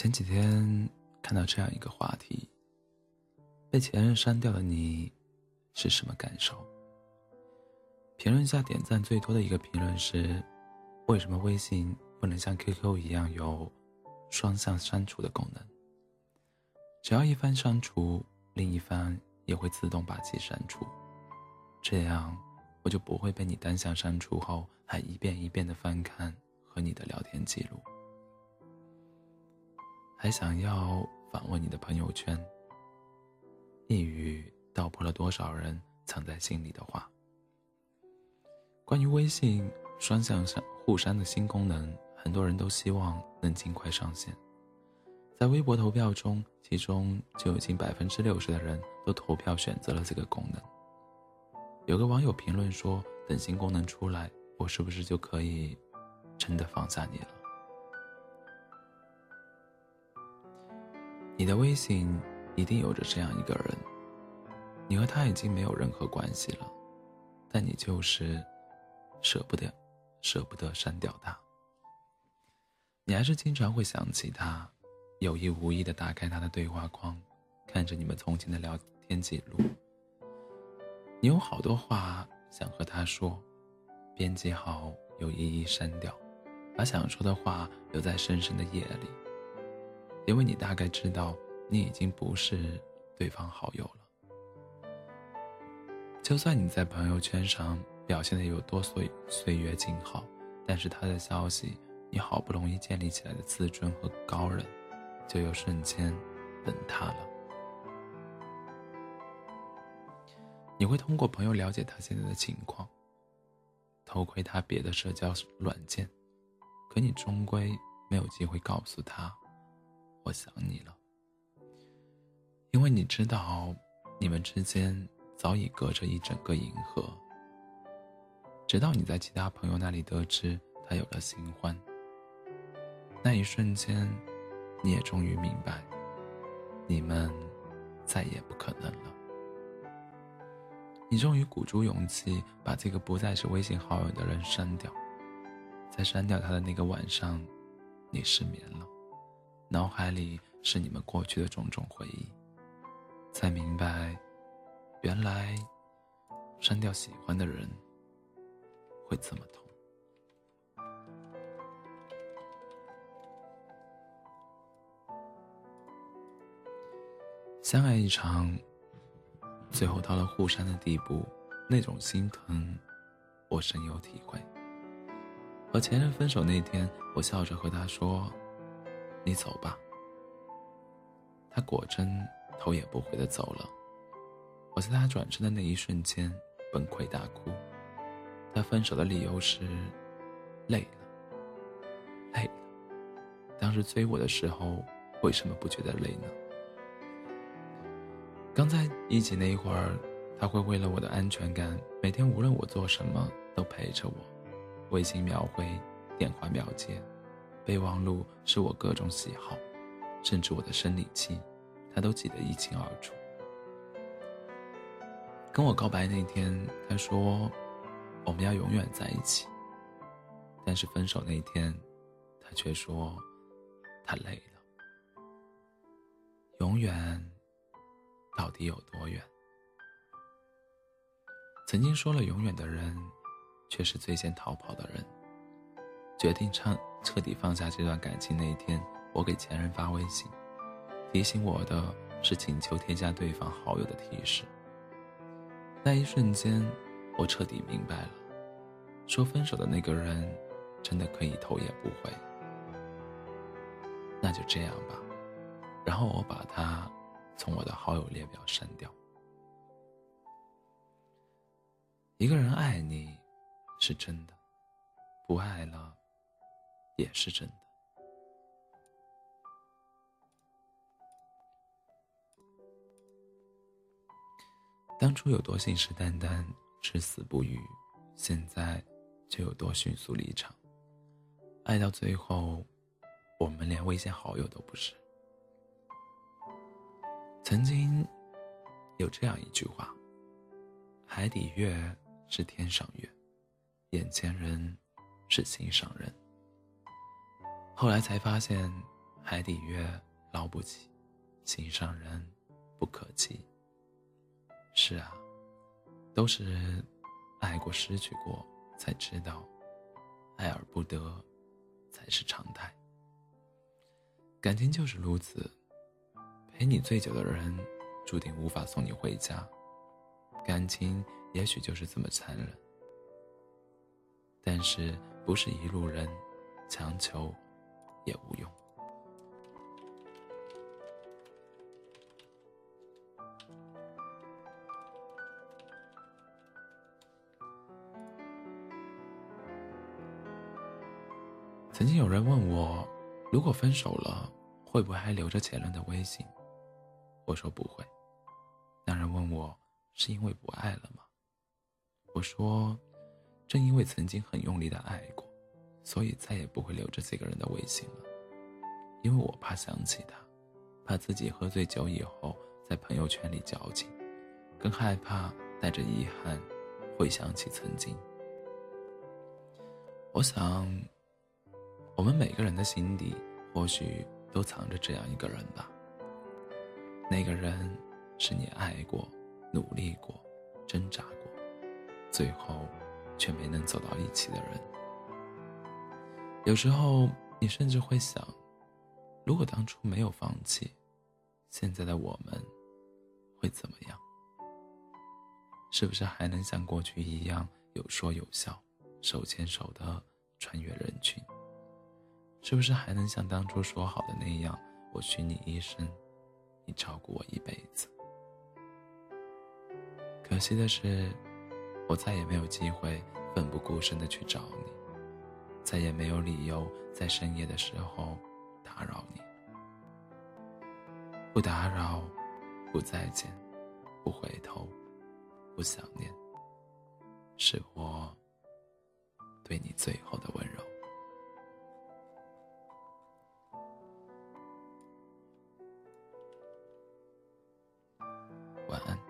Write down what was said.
前几天看到这样一个话题：被前任删掉的你是什么感受？评论下点赞最多的一个评论是：为什么微信不能像 QQ 一样有双向删除的功能？只要一方删除，另一方也会自动把其删除，这样我就不会被你单向删除后还一遍一遍的翻看和你的聊天记录。还想要访问你的朋友圈，一语道破了多少人藏在心里的话。关于微信双向删互删的新功能，很多人都希望能尽快上线。在微博投票中，其中就有近百分之六十的人都投票选择了这个功能。有个网友评论说：“等新功能出来，我是不是就可以真的放下你了？”你的微信一定有着这样一个人，你和他已经没有任何关系了，但你就是舍不得，舍不得删掉他。你还是经常会想起他，有意无意的打开他的对话框，看着你们从前的聊天记录。你有好多话想和他说，编辑好又一一删掉，把想说的话留在深深的夜里。因为你大概知道，你已经不是对方好友了。就算你在朋友圈上表现的有多岁岁月静好，但是他的消息，你好不容易建立起来的自尊和高人，就又瞬间崩塌了。你会通过朋友了解他现在的情况，偷窥他别的社交软件，可你终归没有机会告诉他。我想你了，因为你知道，你们之间早已隔着一整个银河。直到你在其他朋友那里得知他有了新欢，那一瞬间，你也终于明白，你们再也不可能了。你终于鼓足勇气把这个不再是微信好友的人删掉，在删掉他的那个晚上，你失眠了。脑海里是你们过去的种种回忆，才明白，原来删掉喜欢的人会这么痛。相爱一场，最后到了互删的地步，那种心疼，我深有体会。和前任分手那天，我笑着和他说。你走吧。他果真头也不回的走了。我在他转身的那一瞬间崩溃大哭。他分手的理由是累了，累了。当时追我的时候，为什么不觉得累呢？刚在一起那一会儿，他会为了我的安全感，每天无论我做什么都陪着我，微信秒回，电话秒接。备忘录是我各种喜好，甚至我的生理期，他都记得一清二楚。跟我告白那天，他说我们要永远在一起。但是分手那天，他却说他累了。永远到底有多远？曾经说了永远的人，却是最先逃跑的人。决定彻彻底放下这段感情那一天，我给前任发微信，提醒我的是请求添加对方好友的提示。那一瞬间，我彻底明白了，说分手的那个人，真的可以头也不回。那就这样吧，然后我把他从我的好友列表删掉。一个人爱你，是真的，不爱了。也是真的。当初有多信誓旦旦、至死不渝，现在就有多迅速离场。爱到最后，我们连微信好友都不是。曾经有这样一句话：“海底月是天上月，眼前人是心上人。”后来才发现，海底月捞不起，心上人不可及。是啊，都是爱过、失去过，才知道爱而不得才是常态。感情就是如此，陪你最久的人，注定无法送你回家。感情也许就是这么残忍，但是不是一路人，强求也无用。曾经有人问我，如果分手了，会不会还留着前任的微信？我说不会。那人问我。是因为不爱了吗？我说，正因为曾经很用力的爱过，所以再也不会留着这个人的微信了。因为我怕想起他，怕自己喝醉酒以后在朋友圈里矫情，更害怕带着遗憾回想起曾经。我想，我们每个人的心底或许都藏着这样一个人吧。那个人是你爱过。努力过，挣扎过，最后却没能走到一起的人。有时候，你甚至会想，如果当初没有放弃，现在的我们会怎么样？是不是还能像过去一样有说有笑，手牵手的穿越人群？是不是还能像当初说好的那样，我许你一生，你照顾我一辈子？可惜的是，我再也没有机会奋不顾身的去找你，再也没有理由在深夜的时候打扰你。不打扰，不再见，不回头，不想念，是我对你最后的温柔。晚安。